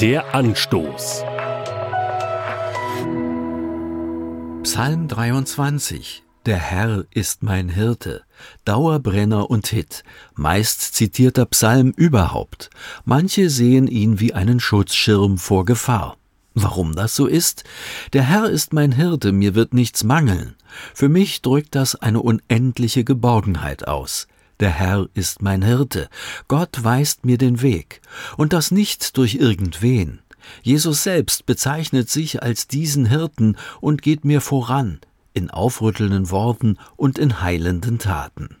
Der Anstoß. Psalm 23. Der Herr ist mein Hirte. Dauerbrenner und Hit. Meist zitierter Psalm überhaupt. Manche sehen ihn wie einen Schutzschirm vor Gefahr. Warum das so ist? Der Herr ist mein Hirte, mir wird nichts mangeln. Für mich drückt das eine unendliche Geborgenheit aus. Der Herr ist mein Hirte, Gott weist mir den Weg, und das nicht durch irgendwen. Jesus selbst bezeichnet sich als diesen Hirten und geht mir voran, in aufrüttelnden Worten und in heilenden Taten.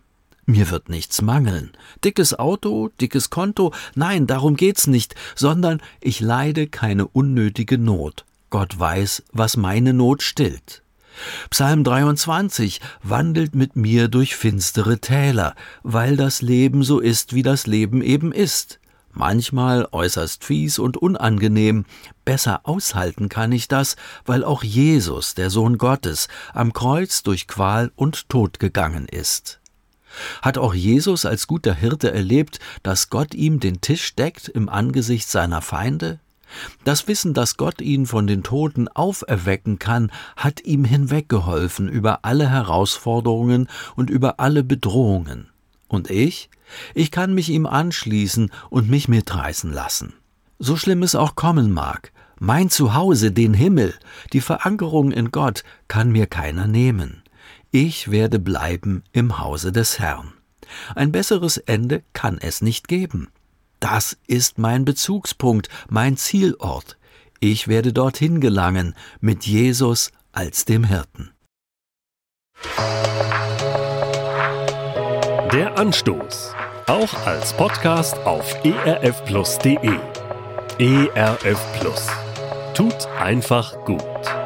Mir wird nichts mangeln. Dickes Auto, dickes Konto, nein, darum geht's nicht, sondern ich leide keine unnötige Not. Gott weiß, was meine Not stillt. Psalm 23 wandelt mit mir durch finstere Täler, weil das Leben so ist, wie das Leben eben ist. Manchmal äußerst fies und unangenehm, besser aushalten kann ich das, weil auch Jesus, der Sohn Gottes, am Kreuz durch Qual und Tod gegangen ist. Hat auch Jesus als guter Hirte erlebt, dass Gott ihm den Tisch deckt im Angesicht seiner Feinde? Das Wissen, dass Gott ihn von den Toten auferwecken kann, hat ihm hinweggeholfen über alle Herausforderungen und über alle Bedrohungen. Und ich? Ich kann mich ihm anschließen und mich mitreißen lassen. So schlimm es auch kommen mag, mein Zuhause, den Himmel, die Verankerung in Gott, kann mir keiner nehmen. Ich werde bleiben im Hause des Herrn. Ein besseres Ende kann es nicht geben. Das ist mein Bezugspunkt, mein Zielort. Ich werde dorthin gelangen, mit Jesus als dem Hirten. Der Anstoß. Auch als Podcast auf erfplus.de. ERF Plus. Tut einfach gut.